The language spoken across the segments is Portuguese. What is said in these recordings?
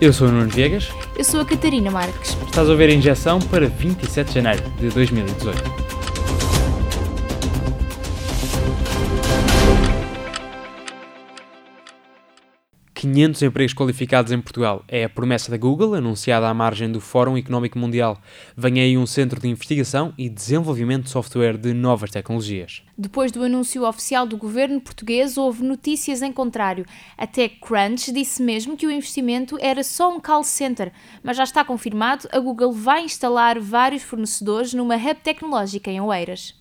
Eu sou o Nuno Viegas. Eu sou a Catarina Marques. Estás a ouvir a injeção para 27 de janeiro de 2018. 500 empregos qualificados em Portugal é a promessa da Google, anunciada à margem do Fórum Económico Mundial. Vem aí um centro de investigação e desenvolvimento de software de novas tecnologias. Depois do anúncio oficial do governo português, houve notícias em contrário. Até Crunch disse mesmo que o investimento era só um call center, mas já está confirmado, a Google vai instalar vários fornecedores numa hub tecnológica em Oeiras.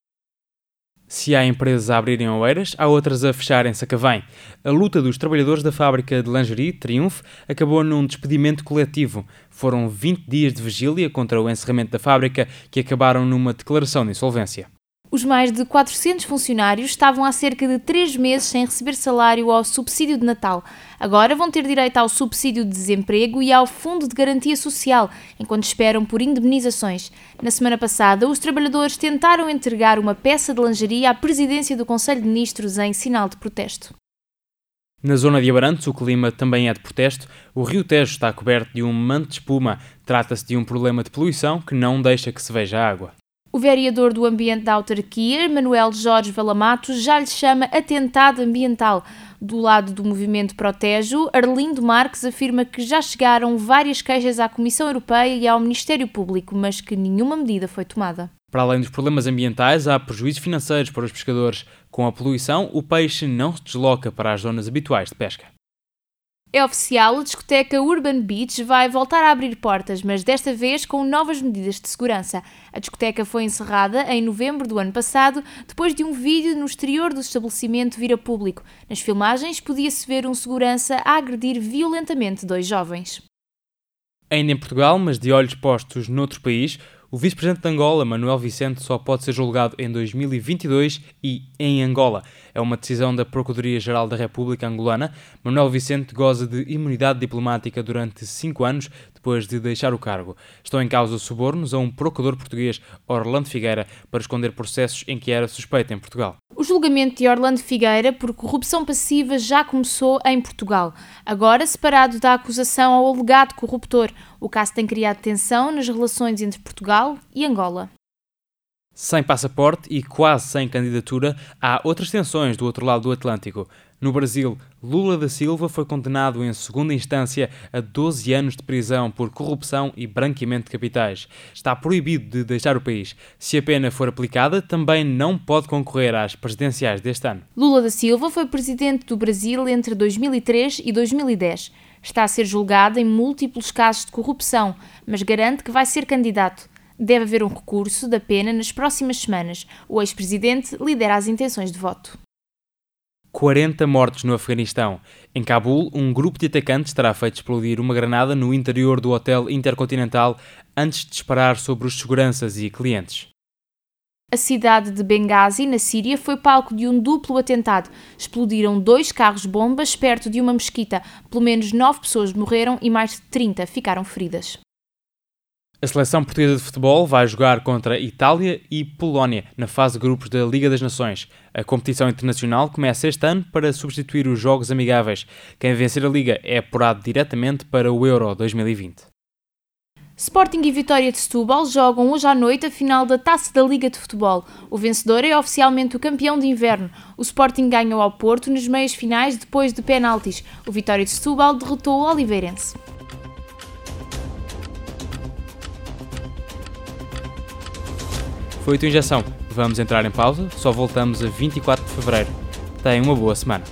Se há empresas a abrirem Oeiras, há outras a fecharem Sacavém. A luta dos trabalhadores da fábrica de lingerie, Triunfo, acabou num despedimento coletivo. Foram 20 dias de vigília contra o encerramento da fábrica que acabaram numa declaração de insolvência. Os mais de 400 funcionários estavam há cerca de três meses sem receber salário ao subsídio de Natal. Agora vão ter direito ao subsídio de desemprego e ao Fundo de Garantia Social, enquanto esperam por indemnizações. Na semana passada, os trabalhadores tentaram entregar uma peça de lingerie à presidência do Conselho de Ministros em sinal de protesto. Na zona de Abarantes, o clima também é de protesto. O rio Tejo está coberto de um manto de espuma. Trata-se de um problema de poluição que não deixa que se veja água. O vereador do Ambiente da Autarquia, Manuel Jorge Valamato, já lhe chama atentado ambiental. Do lado do movimento Protejo, Arlindo Marques afirma que já chegaram várias queixas à Comissão Europeia e ao Ministério Público, mas que nenhuma medida foi tomada. Para além dos problemas ambientais, há prejuízos financeiros para os pescadores. Com a poluição, o peixe não se desloca para as zonas habituais de pesca. É oficial, a discoteca Urban Beach vai voltar a abrir portas, mas desta vez com novas medidas de segurança. A discoteca foi encerrada em novembro do ano passado, depois de um vídeo no exterior do estabelecimento vir a público. Nas filmagens podia-se ver um segurança a agredir violentamente dois jovens. Ainda em Portugal, mas de olhos postos noutro país, o vice-presidente de Angola, Manuel Vicente, só pode ser julgado em 2022 e em Angola. É uma decisão da Procuradoria-Geral da República Angolana. Manuel Vicente goza de imunidade diplomática durante cinco anos depois de deixar o cargo. Estão em causa subornos a um procurador português, Orlando Figueira, para esconder processos em que era suspeito em Portugal. O julgamento de Orlando Figueira por corrupção passiva já começou em Portugal. Agora, separado da acusação ao alegado corruptor, o caso tem criado tensão nas relações entre Portugal e Angola. Sem passaporte e quase sem candidatura, há outras tensões do outro lado do Atlântico. No Brasil, Lula da Silva foi condenado em segunda instância a 12 anos de prisão por corrupção e branqueamento de capitais. Está proibido de deixar o país. Se a pena for aplicada, também não pode concorrer às presidenciais deste ano. Lula da Silva foi presidente do Brasil entre 2003 e 2010. Está a ser julgado em múltiplos casos de corrupção, mas garante que vai ser candidato. Deve haver um recurso da pena nas próximas semanas. O ex-presidente lidera as intenções de voto. 40 mortos no Afeganistão. Em Cabul, um grupo de atacantes terá feito explodir uma granada no interior do hotel intercontinental antes de disparar sobre os seguranças e clientes. A cidade de Benghazi, na Síria, foi palco de um duplo atentado. Explodiram dois carros-bombas perto de uma mesquita. Pelo menos nove pessoas morreram e mais de 30 ficaram feridas. A seleção portuguesa de futebol vai jogar contra Itália e Polónia na fase de grupos da Liga das Nações. A competição internacional começa este ano para substituir os jogos amigáveis. Quem vencer a Liga é apurado diretamente para o Euro 2020. Sporting e Vitória de Setúbal jogam hoje à noite a final da Taça da Liga de Futebol. O vencedor é oficialmente o campeão de inverno. O Sporting ganhou ao Porto nas meias finais depois de penaltis. O Vitória de Setúbal derrotou o Oliveirense. Foi a tua injeção. Vamos entrar em pausa, só voltamos a 24 de fevereiro. Tenha uma boa semana.